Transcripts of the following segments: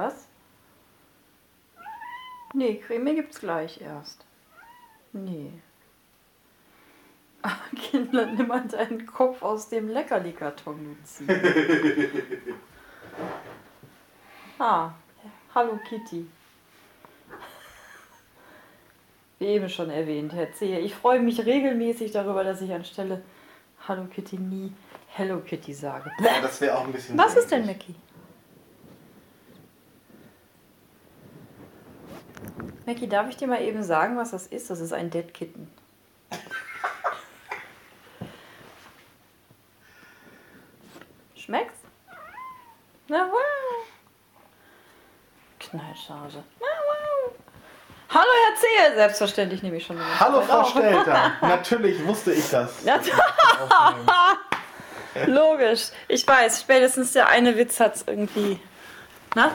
Was? Nee, Creme gibt's gleich erst. Nee. Ah, Kinder, nimm mal deinen Kopf aus dem Leckerli-Karton, Luzi. ah, hallo Kitty. Wie eben schon erwähnt, Herr Zehe, ich freue mich regelmäßig darüber, dass ich anstelle Hallo Kitty nie Hello Kitty sage. Ja, das wäre auch ein bisschen. Was ist denn, Mackie? Mackie, darf ich dir mal eben sagen, was das ist? Das ist ein Dead Kitten. Schmeckt's? Na wow. Knallcharge. Na wow. Hallo Herr Zehe, selbstverständlich nehme ich schon. eine Hallo Frau. Stelter. Natürlich wusste ich das. Logisch. Ich weiß, spätestens der eine Witz hat es irgendwie. Na?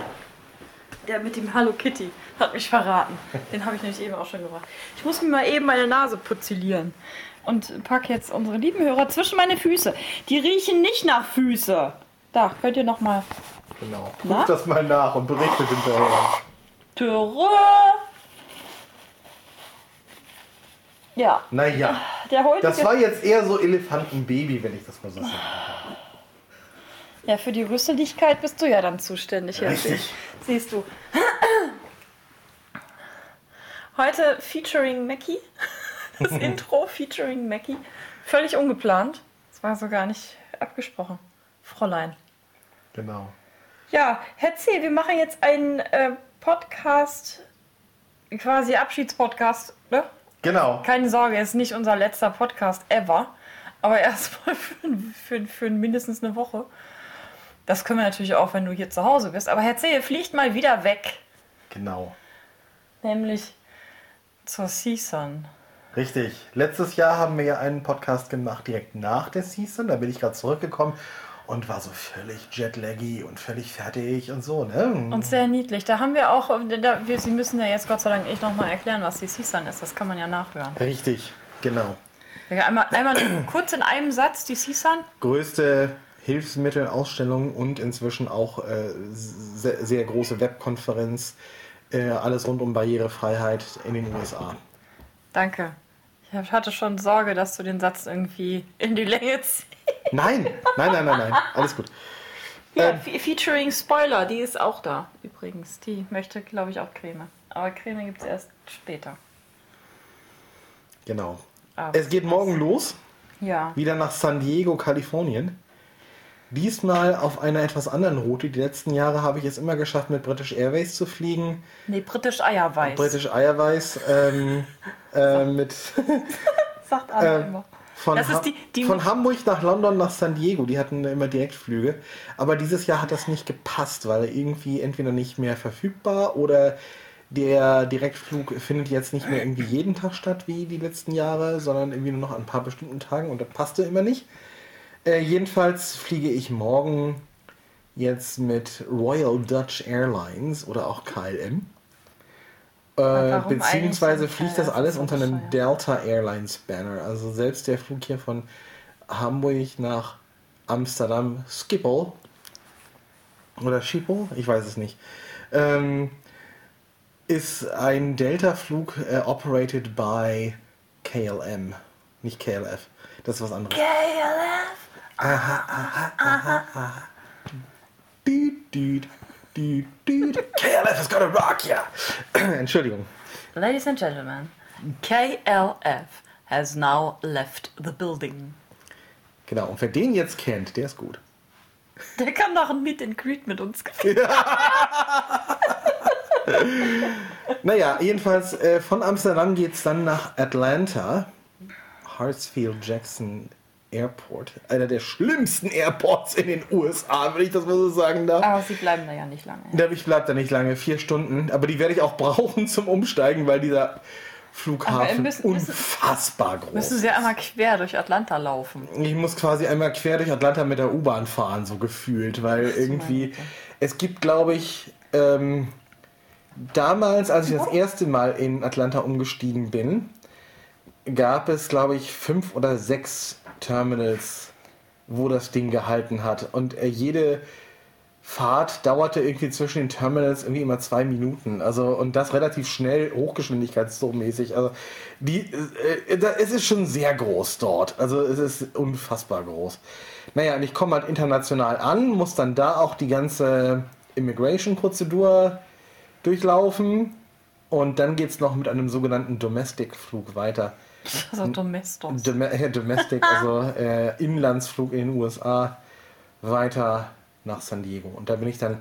Der mit dem Hallo Kitty hat mich verraten. Den habe ich nämlich eben auch schon gebracht. Ich muss mir mal eben meine Nase putzilieren. Und pack jetzt unsere lieben Hörer zwischen meine Füße. Die riechen nicht nach Füße. Da, könnt ihr noch mal. Genau. Na? Guckt das mal nach und berichtet hinterher. Törö. Ja, Naja, der heutige. das war jetzt eher so Elefantenbaby, wenn ich das mal so sagen kann. Ja, für die Rüsseligkeit bist du ja dann zuständig. Richtig. Siehst du. Heute featuring Mackie. Das Intro featuring Mackie. Völlig ungeplant. Das war so gar nicht abgesprochen. Fräulein. Genau. Ja, Herr C., wir machen jetzt einen äh, Podcast, quasi Abschiedspodcast, ne? Genau. Keine Sorge, ist nicht unser letzter Podcast ever. Aber erstmal für, für, für mindestens eine Woche. Das können wir natürlich auch, wenn du hier zu Hause bist. Aber Herr Zehe fliegt mal wieder weg. Genau. Nämlich zur Season. Richtig. Letztes Jahr haben wir ja einen Podcast gemacht direkt nach der Season. Da bin ich gerade zurückgekommen und war so völlig jetlaggy und völlig fertig und so, ne? Und sehr niedlich. Da haben wir auch, da, wir, Sie müssen ja jetzt Gott sei Dank echt nochmal erklären, was die Season ist. Das kann man ja nachhören. Richtig, genau. Einmal, einmal kurz in einem Satz die Season. Größte Hilfsmittelausstellung und inzwischen auch äh, sehr, sehr große Webkonferenz. Äh, alles rund um Barrierefreiheit in den USA. Danke. Ich hatte schon Sorge, dass du den Satz irgendwie in die Länge ziehst. Nein, nein, nein, nein, nein. Alles gut. Ja, Ähm. fe- featuring Spoiler, die ist auch da übrigens. Die möchte, glaube ich, auch Creme. Aber Creme gibt es erst später. Genau. Aber Es geht morgen los, Ja. wieder nach San Diego, Kalifornien. Diesmal auf einer etwas anderen Route. Die letzten Jahre habe ich es immer geschafft, mit British Airways zu fliegen. Nee, British Eierweiß. British Airways ähm, äh, mit Sagt Anna Ähm, immer. von, Das ist Ha- die- die- von Hamburg nach London nach San Diego. Die hatten immer Direktflüge. Aber dieses Jahr hat das nicht gepasst, weil irgendwie entweder nicht mehr verfügbar oder der Direktflug findet jetzt nicht mehr irgendwie jeden Tag statt wie die letzten Jahre, sondern irgendwie nur noch an ein paar bestimmten Tagen und das passte immer nicht. Äh, jedenfalls fliege ich morgen jetzt mit Royal Dutch Airlines oder auch KLM. Äh, beziehungsweise fliegt das alles unter einem. Delta Airlines Banner. Also selbst der Flug hier von Hamburg nach Amsterdam Schiphol oder Schiphol, ich weiß es nicht, ähm, ist ein Delta-Flug äh, operated by KLM, nicht KLF. Das ist was anderes. Düt, düt, düt, düt. KLF is gonna rock, ja. Entschuldigung. Ladies and gentlemen, KLF has now left the building. Genau, und wer den jetzt kennt, der ist gut. Der kann noch ein Meet and Greet mit uns Naja, jedenfalls äh, von Amsterdam geht es dann nach Atlanta. Hartsfield Jackson Airport. Einer der schlimmsten Airports in den USA, wenn ich das mal so sagen darf. Aber sie bleiben da ja nicht lange. Da- Ich bleibe da nicht lange, vier Stunden. Aber die werde ich auch brauchen zum Umsteigen, weil dieser Flughafen müssen- unfassbar groß Müssen sie einmal quer durch Atlanta laufen. Ich muss quasi einmal quer durch Atlanta mit der U-Bahn fahren, so gefühlt, weil irgendwie, es gibt, glaube ich, ähm, damals, als ich das erste Mal in Atlanta umgestiegen bin, gab es, glaube ich, fünf oder sechs Terminals, wo das Ding gehalten hat. Und äh, jede Fahrt dauerte irgendwie zwischen den Terminals irgendwie immer zwei Minuten. Also und das relativ schnell, hochgeschwindigkeitsmäßig. Also die, äh, äh, es ist schon sehr groß dort. Also es ist unfassbar groß. Naja, und ich komme halt international an, muss dann da auch die ganze Immigration-Prozedur durchlaufen. Und dann geht es noch mit einem sogenannten Domestic-Flug weiter. Also Domestos. Dom äh, Domestic, also äh, Inlandsflug in den USA weiter nach San Diego. Und da bin ich dann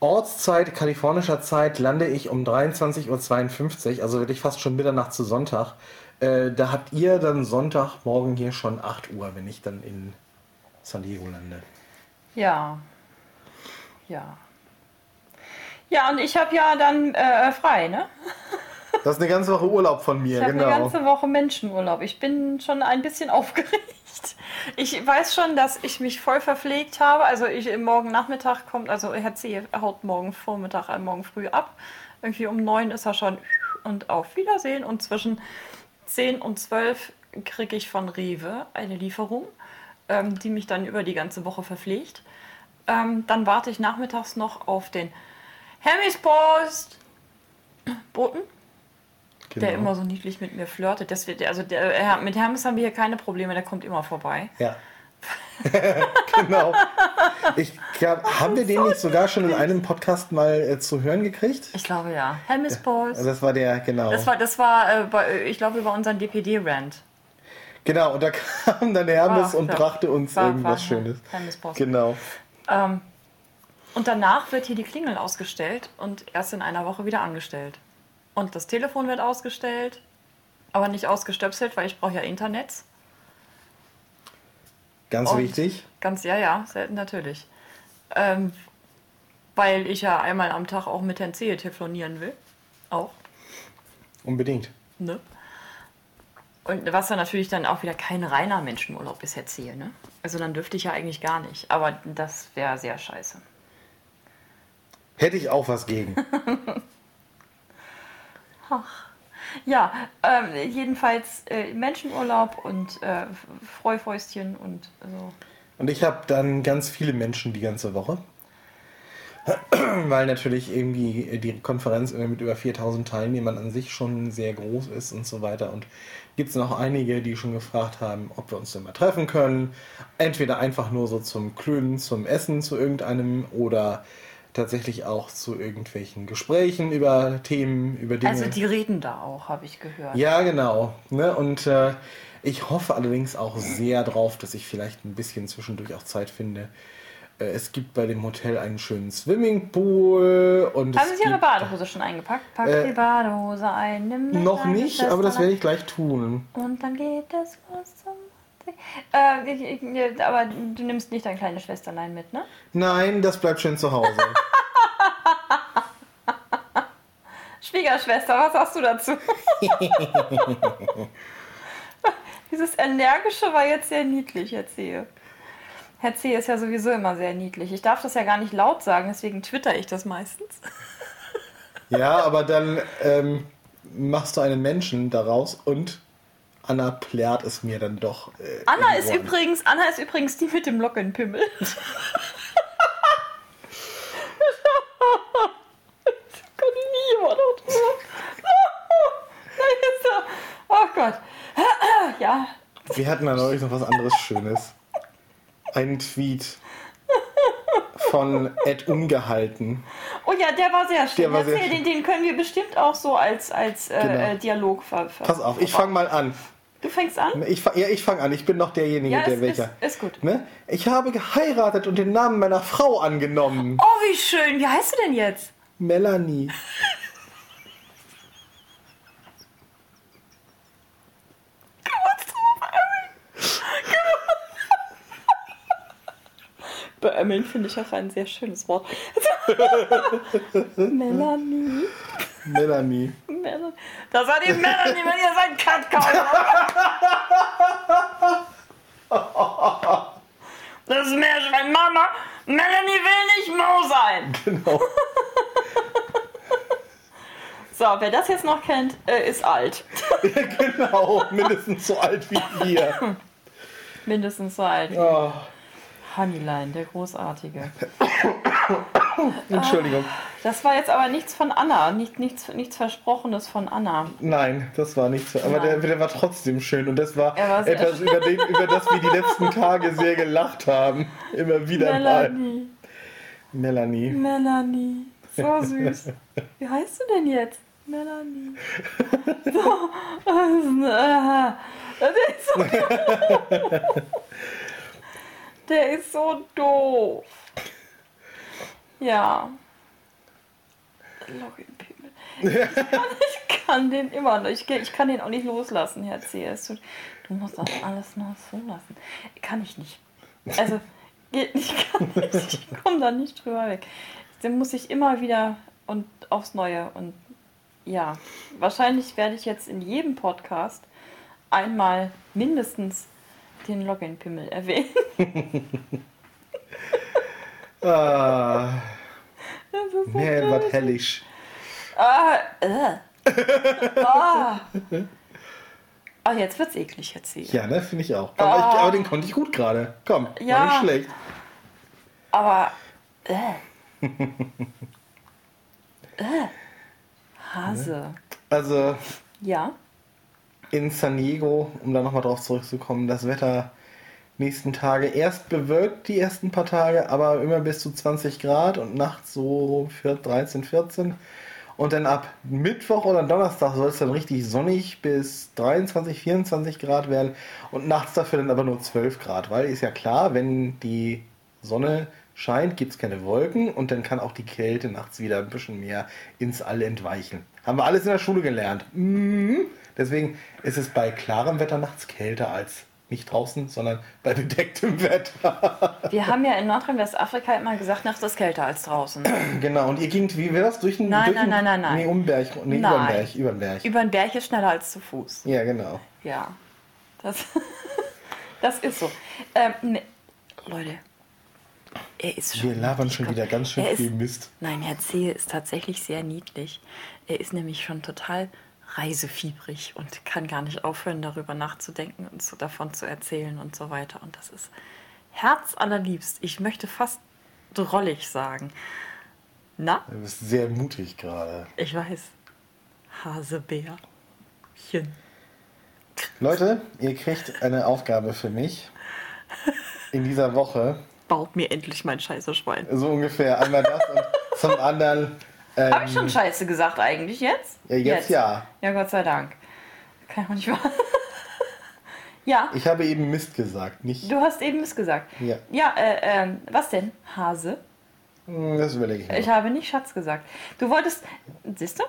Ortszeit, kalifornischer Zeit, lande ich um 23.52 Uhr, also wirklich fast schon Mitternacht zu Sonntag. Äh, da habt ihr dann Sonntagmorgen hier schon 8 Uhr, wenn ich dann in San Diego lande. Ja. Ja. Ja, und ich habe ja dann äh, frei, ne? Das ist eine ganze Woche Urlaub von mir, Ich genau. eine ganze Woche Menschenurlaub. Ich bin schon ein bisschen aufgeregt. Ich weiß schon, dass ich mich voll verpflegt habe. Also ich morgen Nachmittag kommt, also Herr C. haut morgen Vormittag, äh, morgen früh ab. Irgendwie um neun ist er schon und auf Wiedersehen. Und zwischen 10 und 12 kriege ich von Rewe eine Lieferung, ähm, die mich dann über die ganze Woche verpflegt. Ähm, dann warte ich nachmittags noch auf den Hermes-Post. Boten, genau. der immer so niedlich mit mir flirtet. Das wird, also der, er, mit Hermes haben wir hier keine Probleme, der kommt immer vorbei. Ja. genau. Ich glaub, haben wir den nicht sogar schon in einem Podcast mal äh, zu hören gekriegt? Ich glaube ja. Hermes Post. Also das war der, genau. Das war, das war äh, bei, ich glaube, über unseren DPD-Rant. genau, und da kam dann Hermes War- und ja. brachte uns War- irgendwas war Schönes. Hermes Post. Genau. Ähm, und danach wird hier die Klingel ausgestellt und erst in einer Woche wieder angestellt. Und das Telefon wird ausgestellt, aber nicht ausgestöpselt, weil ich brauche ja Internet. Ganz Und- wichtig. Ganz, ja, ja, selten natürlich. Ähm, weil ich ja einmal am Tag auch mit Herrn Zehe telefonieren will. Auch, Unbedingt. ne? Und was dann natürlich dann auch wieder kein reiner Menschenurlaub ist, Herr Zehe, ne? Also dann dürfte ich ja eigentlich gar nicht. Aber das wäre sehr scheiße. Hätte ich auch was gegen. Ja, ähm, jedenfalls äh, Menschenurlaub und äh, Freufäustchen und so. Und ich habe dann ganz viele Menschen die ganze Woche. Weil natürlich irgendwie die Konferenz mit über 4000 Teilnehmern an sich schon sehr groß ist und so weiter. Und gibt es noch einige, die schon gefragt haben, ob wir uns denn mal treffen können. Entweder einfach nur so zum Klönen, zum Essen, zu irgendeinem oder tatsächlich auch zu irgendwelchen Gesprächen über Themen, über Dinge. Also die reden da auch, habe ich gehört. Ja, genau. Ne? Und äh, ich hoffe allerdings auch sehr drauf, dass ich vielleicht ein bisschen zwischendurch auch Zeit finde. Äh, es gibt bei dem Hotel einen schönen Swimmingpool und Haben Sie Ihre Badehose schon eingepackt? Pack Äh, die Badehose ein, nimm noch nicht, aber das werde ich gleich tun. Und dann geht es los zum. Äh, ich, ich, aber du nimmst nicht deine kleine Schwesterlein mit, ne? Nein, das bleibt schön zu Hause. Schwiegerschwester, was sagst du dazu? Dieses Energische war jetzt sehr niedlich, Herr Zehe. Herr Zehe ist ja sowieso immer sehr niedlich. Ich darf das ja gar nicht laut sagen, deswegen twitter ich das meistens. ja, aber dann ähm, machst du einen Menschen daraus und Anna plärt es mir dann doch. Äh, Anna ist übrigens, Anna ist übrigens die mit dem Lockenpimmel. Oh Gott. Ja, Wir hatten da neulich noch was anderes Schönes. Ein Tweet von Ed Ungehalten. Oh ja, der war sehr schön. Der war sehr Erzähl, schön. Den, den können wir bestimmt auch so als, als äh, Genau. äh, Dialog ver, ver Pass auf, ich fange mal an. Du fängst an? Ich fang, ja, ich fange an. Ich bin doch derjenige, Ja, der ist, welcher. ist, ist gut. Ne? Ich habe geheiratet und den Namen meiner Frau angenommen. Oh, wie schön. Wie heißt du denn jetzt? Melanie. Beömmeln finde ich auch ein sehr schönes Wort. Melanie. Melanie. Melanie. Das war die Melanie, wenn ihr seid Cut kauft. Das ist Meerschwein. Mama, Melanie will nicht Mo sein. Genau. So, wer das jetzt noch kennt, äh, ist alt. genau. Mindestens so alt wie wir. Mindestens so alt. Oh. Honeyline, der Großartige. Entschuldigung. Das war jetzt aber nichts von Anna, nicht, nichts, nichts Versprochenes von Anna. Nein, das war nichts. Aber der, der war trotzdem schön und das war, war etwas, über, den, über das wir die letzten Tage sehr gelacht haben. Immer wieder mal. Melanie, Melanie. Melanie, so süß. Wie heißt du denn jetzt? Melanie. So, äh, der ist so, der ist so doof. Ja. Login-Pimmel. Ich kann, ich kann den immer noch, ich, ich kann den auch nicht loslassen, Herr C. Es tut- Du musst das alles noch zulassen. Kann ich nicht. Also, geht nicht, nicht. Ich komme da nicht drüber weg. Dann muss ich immer wieder und aufs Neue. Und ja, wahrscheinlich werde ich jetzt in jedem Podcast einmal mindestens den Login-Pimmel erwähnen. Ah, Das ist so was hellisch. Ah, äh. ah. Ah, jetzt wird's eklig, Herr C. Ja, ne, finde ich auch. Aber, Ah. ich, aber den konnte ich gut gerade. Komm, war Ja. nicht schlecht. Aber. Äh. äh. Hase. Also Ja. in San Diego, um da nochmal drauf zurückzukommen, das Wetter nächsten Tage erst bewölkt die ersten paar Tage, aber immer bis zu 20 Grad und nachts so für 13, 14. Und dann ab Mittwoch oder Donnerstag soll es dann richtig sonnig bis 23, 24 Grad werden und nachts dafür dann aber nur 12 Grad, weil ist ja klar, wenn die Sonne scheint, gibt es keine Wolken und dann kann auch die Kälte nachts wieder ein bisschen mehr ins All entweichen. Haben wir alles in der Schule gelernt. Mhm. Deswegen ist es bei klarem Wetter nachts kälter als nicht draußen, sondern bei bedecktem Wetter. Wir haben ja in Nordrhein-Westafrika immer gesagt, nachts ist kälter als draußen. genau, und ihr gingt, wie wäre das? Durch den. Nein, durch nein, nein, nein, nein. Nee, um Berg. Nee, über den Nein. Berg. Über den Berg. Über den Berg ist schneller als zu Fuß. Ja, genau. Ja. Das, das ist so. Ähm, ne, Leute. Er ist schon. Wir labern schon wieder ganz schön Er ist- viel Mist. Nein, Herr Zehe ist tatsächlich sehr niedlich. Er ist nämlich schon total reisefiebrig und kann gar nicht aufhören, darüber nachzudenken und so davon zu erzählen und so weiter. Und das ist herzallerliebst. Ich möchte fast drollig sagen. Na, Du bist sehr mutig gerade. ich weiß. Hasebärchen. Leute, ihr kriegt eine Aufgabe für mich. In dieser Woche. Baut mir endlich mein Scheiße-Schwein. So ungefähr. Einmal das und zum anderen. Ähm, Habe ich schon Scheiße gesagt eigentlich jetzt? Ja, jetzt ja. Ja, Gott sei Dank. Kann ich auch nicht wahr. ja, Ich habe eben Mist gesagt, nicht. du hast eben es gesagt. Ja. Ja, äh, ähm, was denn? Hase? Hm, Das überlege ich mir. Ich habe nicht Schatz gesagt. Du wolltest, siehst du?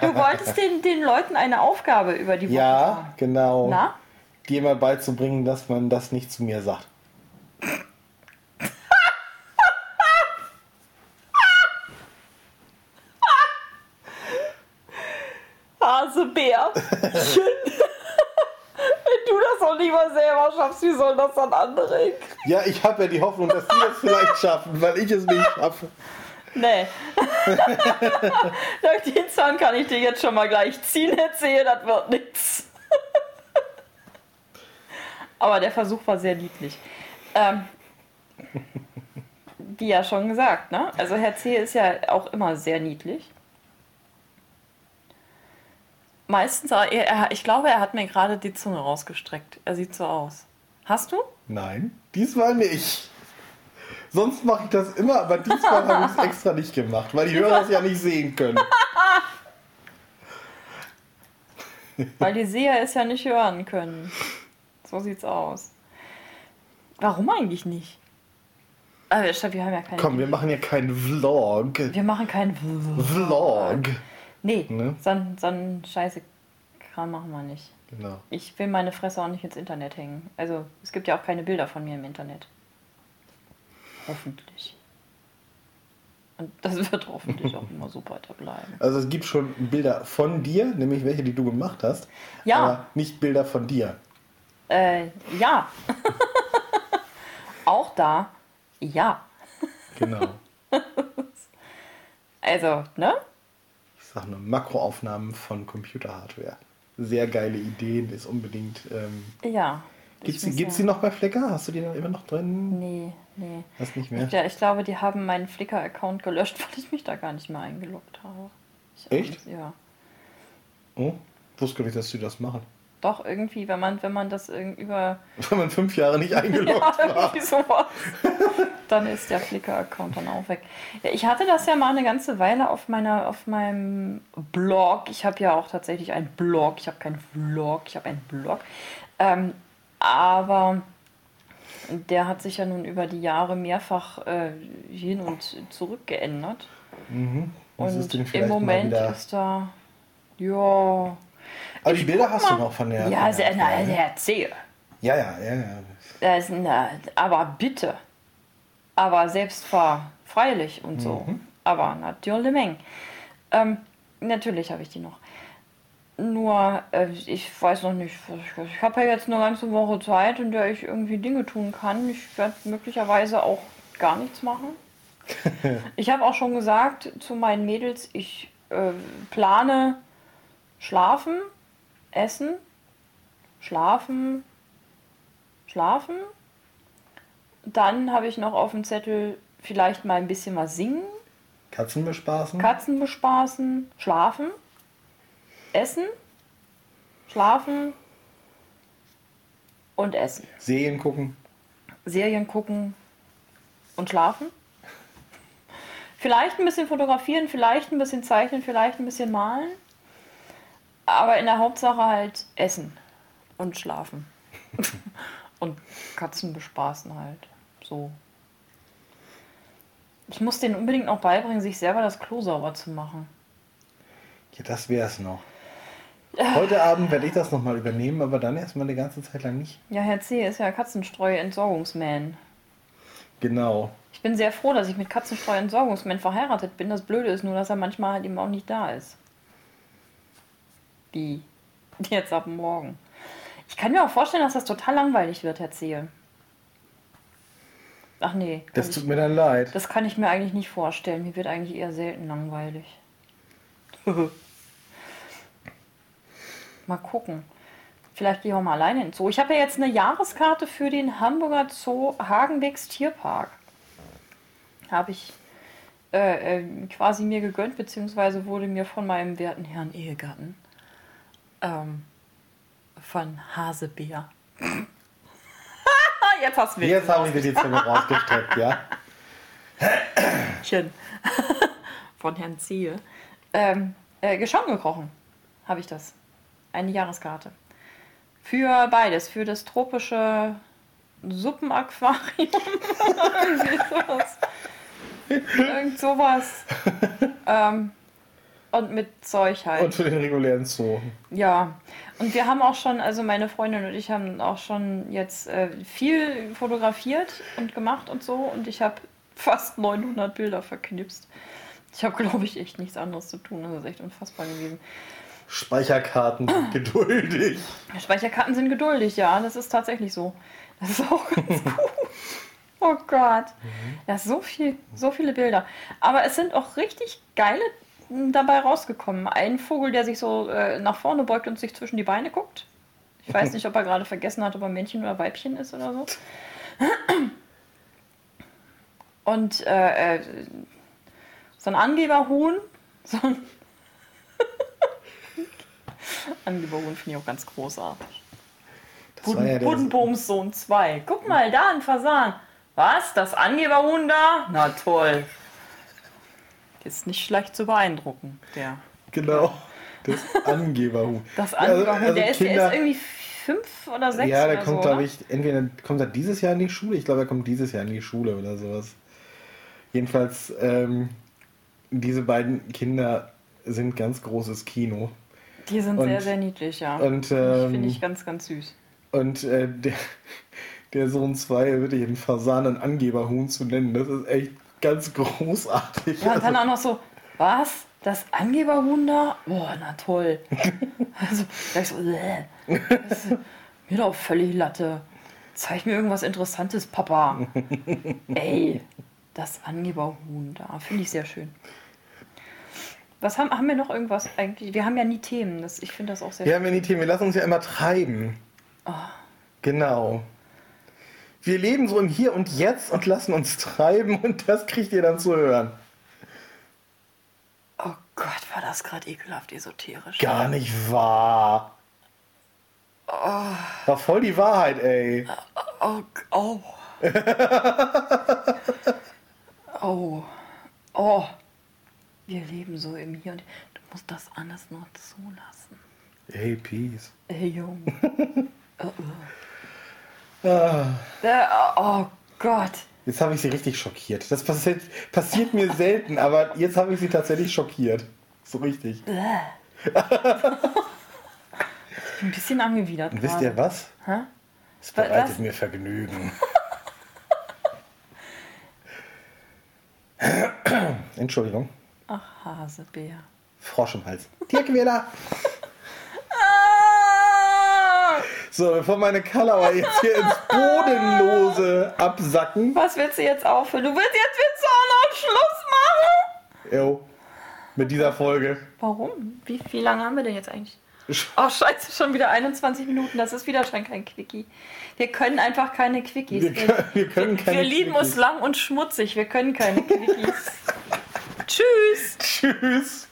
Du wolltest den, den Leuten eine Aufgabe über die Woche Ja, genau. Na? Dir mal beizubringen, dass man das nicht zu mir sagt. Hasebär. Wenn du das auch nicht mal selber schaffst, wie sollen das dann andere? Ja, ich habe ja die Hoffnung, dass die es vielleicht schaffen, weil ich es nicht schaffe. Nee. Durch den Zahn kann ich dir jetzt schon mal gleich ziehen, erzählen, das wird nix. Aber der Versuch war sehr niedlich. Ähm, wie ja schon gesagt, ne? Also Herr C. ist ja auch immer sehr niedlich. Meistens, er, er, ich glaube, er hat mir gerade die Zunge rausgestreckt. Er sieht so aus. Hast du? Nein, diesmal nicht. Sonst mache ich das immer, aber diesmal habe ich es extra nicht gemacht, weil die Hörer es ja nicht sehen können. Weil die Seher es ja nicht hören können. So sieht's aus. Warum eigentlich nicht? Stopp, wir haben ja keine. Komm, wir machen ja keinen Vlog. wir machen keinen Vlog. Nee, Ne? so, so einen scheiße Kram machen wir nicht. Genau. Ich will meine Fresse auch nicht ins Internet hängen. Also, es gibt ja auch keine Bilder von mir im Internet. Hoffentlich. Und das wird hoffentlich auch immer so weiter bleiben. Also es gibt schon Bilder von dir, nämlich welche, die du gemacht hast. Ja. Aber nicht Bilder von dir. Äh, ja. auch da, ja. Genau. Also, ne? Sag nur Makroaufnahmen von Computerhardware. Sehr geile Ideen, ist unbedingt. Ähm, Ja. gibt's, Ich muss gibt's die ja- noch bei Flecker? Hast du die dann immer noch drin? Nee, Nee. Hast nicht mehr? Ich, ich glaube, die haben meinen Flickr-Account gelöscht, weil ich mich da gar nicht mehr eingeloggt habe. Ich Echt? Ja. Oh, wusste gar nicht, dass sie das machen. Doch, irgendwie, wenn man, wenn man das über Wenn man fünf Jahre nicht eingeloggt ja, war. sowas, dann ist der Flickr-Account dann auch weg. Ja, ich hatte das ja mal eine ganze Weile auf meiner, auf meinem Blog. Ich habe ja auch tatsächlich einen Blog. Ich habe keinen Vlog, ich habe einen Blog. Ähm, aber der hat sich ja nun über die Jahre mehrfach äh, hin und zurück geändert. Was Und im Moment ist da, ja, Aber die Bilder hast du noch von der. ja, von sehr, der na, erzähl. ja, ja, ja, ja. Das, na, aber bitte. Aber selbst war freilich und so. Aber natürlich Menge. Ähm, natürlich habe ich die noch. Nur, äh, ich weiß noch nicht. Ich, ich habe ja jetzt eine ganze Woche Zeit, in der ich irgendwie Dinge tun kann. Ich werde möglicherweise auch gar nichts machen. ich habe auch schon gesagt zu meinen Mädels, ich äh, plane schlafen, essen, schlafen, schlafen. Dann habe ich noch auf dem Zettel vielleicht mal ein bisschen was singen, Katzen bespaßen? Katzen bespaßen, schlafen, essen, schlafen und essen. Serien gucken? Serien gucken und schlafen. Vielleicht ein bisschen fotografieren, vielleicht ein bisschen zeichnen, vielleicht ein bisschen malen. Aber in der Hauptsache halt essen und schlafen. und Katzen bespaßen halt. So. Ich muss denen unbedingt noch beibringen, sich selber das Klo sauber zu machen. Ja, das wär's noch. Heute Abend werde ich das nochmal übernehmen, aber dann erstmal eine ganze Zeit lang nicht. Ja, Herr C. ist ja Katzenstreu-Entsorgungsman. Genau. Ich bin sehr froh, dass ich mit Katzenstreu-Entsorgungsman verheiratet bin. Das Blöde ist nur, dass er manchmal halt eben auch nicht da ist. Wie? Jetzt ab morgen. Ich kann mir auch vorstellen, dass das total langweilig wird, Herr Zehe. Ach nee. Das ich- tut mir dann leid. das kann ich mir eigentlich nicht vorstellen. Mir wird eigentlich eher selten langweilig. mal gucken. Vielleicht gehen wir mal alleine in den Zoo. Ich habe ja jetzt eine Jahreskarte für den Hamburger Zoo Hagenbecks Tierpark. Habe ich äh, äh, quasi mir gegönnt, beziehungsweise wurde mir von meinem werten Herrn Ehegatten ähm, von Hasebär. jetzt hast du mich. Jetzt habe ich dir die Zunge rausgestreckt, ja? Chen von Herrn Ziehe. Ähm, äh, Geschaum gekrochen habe ich das. Eine Jahreskarte. Für beides. Für das tropische Suppenaquarium. Irgend sowas. ähm, und mit Zeug halt. Und für den regulären Zoo. Ja, und wir haben auch schon, also meine Freundin und ich haben auch schon jetzt äh, viel fotografiert und gemacht und so und ich habe fast 900 Bilder verknipst. Ich habe, glaube ich, echt nichts anderes zu tun. Das ist echt unfassbar gewesen. Speicherkarten sind geduldig. Speicherkarten sind geduldig, ja, das ist tatsächlich so. Das ist auch ganz gut. Oh Gott. Ja, so viel, so viele Bilder. Aber es sind auch richtig geile dabei rausgekommen. Ein Vogel, der sich so äh, nach vorne beugt und sich zwischen die Beine guckt. Ich weiß nicht, ob er gerade vergessen hat, ob er Männchen oder Weibchen ist oder so. Und äh, äh, so ein Angeberhuhn. So ein Angeberhuhn finde ich auch ganz großartig. War ja Buddenbooms Sohn 2. Guck mal, da ein Fasan. Was? Das Angeberhuhn da? Na toll. Ist nicht schlecht zu beeindrucken, der. genau. Das Angeberhuhn. Das also- Angeberhuhn, also der, ist, der Kinder- ist irgendwie fünf oder sechs Ja, der kommt, so, glaube ich, entweder kommt er dieses Jahr in die Schule. Ich glaube, er kommt dieses Jahr in die Schule oder sowas. Jedenfalls, ähm, diese beiden Kinder sind ganz großes Kino. Die sind und- sehr, sehr niedlich, ja. Und, Finde ähm, ich ganz, ganz süß. und äh, der, der Sohn 2 wirklich einen Fasan und Angeberhuhn zu nennen, das ist echt ganz großartig. Ja, und dann auch noch so, was? Das Angeberhuhn da? Oh, na toll. also, gleich so, äh, das ist mir doch völlig Latte. Zeig mir irgendwas Interessantes, Papa. Ey, das Angeberhuhn da. Finde ich sehr schön. Was haben, haben wir noch irgendwas eigentlich? Wir haben ja nie Themen. Das, ich finde das auch sehr wir haben ja die Themen, wir lassen uns ja immer treiben. Oh. Genau. Wir leben so im Hier und Jetzt und lassen uns treiben und das kriegt ihr dann zu hören. Oh Gott, war das gerade ekelhaft esoterisch. Gar nicht wahr. War voll die Wahrheit, ey. Oh, oh. oh. Oh. Wir leben so im Hier und Du musst das alles nur zulassen. Hey, Peace. Ey, Junge. Ah, Äh, oh Gott. jetzt habe ich sie richtig schockiert. Das passiert, passiert mir selten, aber jetzt habe ich sie tatsächlich schockiert. So richtig. Ich bin ein bisschen angewidert. Und wisst ihr was? Hä? Es Was? bereitet mir Vergnügen. Entschuldigung. Ach, Hasebär. Frosch im Hals. Tierquäler. So, bevor meine Kalauer jetzt hier ins Bodenlose absacken. Was willst du jetzt aufhören? Du willst jetzt willst du auch noch Schluss machen? Jo. Mit dieser Folge. Warum? Wie, wie lange haben wir denn jetzt eigentlich? Oh, scheiße, schon wieder 21 Minuten. Das ist wieder schon kein Quickie. Wir können einfach keine Quickies. Wir, können, wir, können keine wir lieben Quickies. uns lang und schmutzig. Wir können keine Quickies. Tschüss. Tschüss.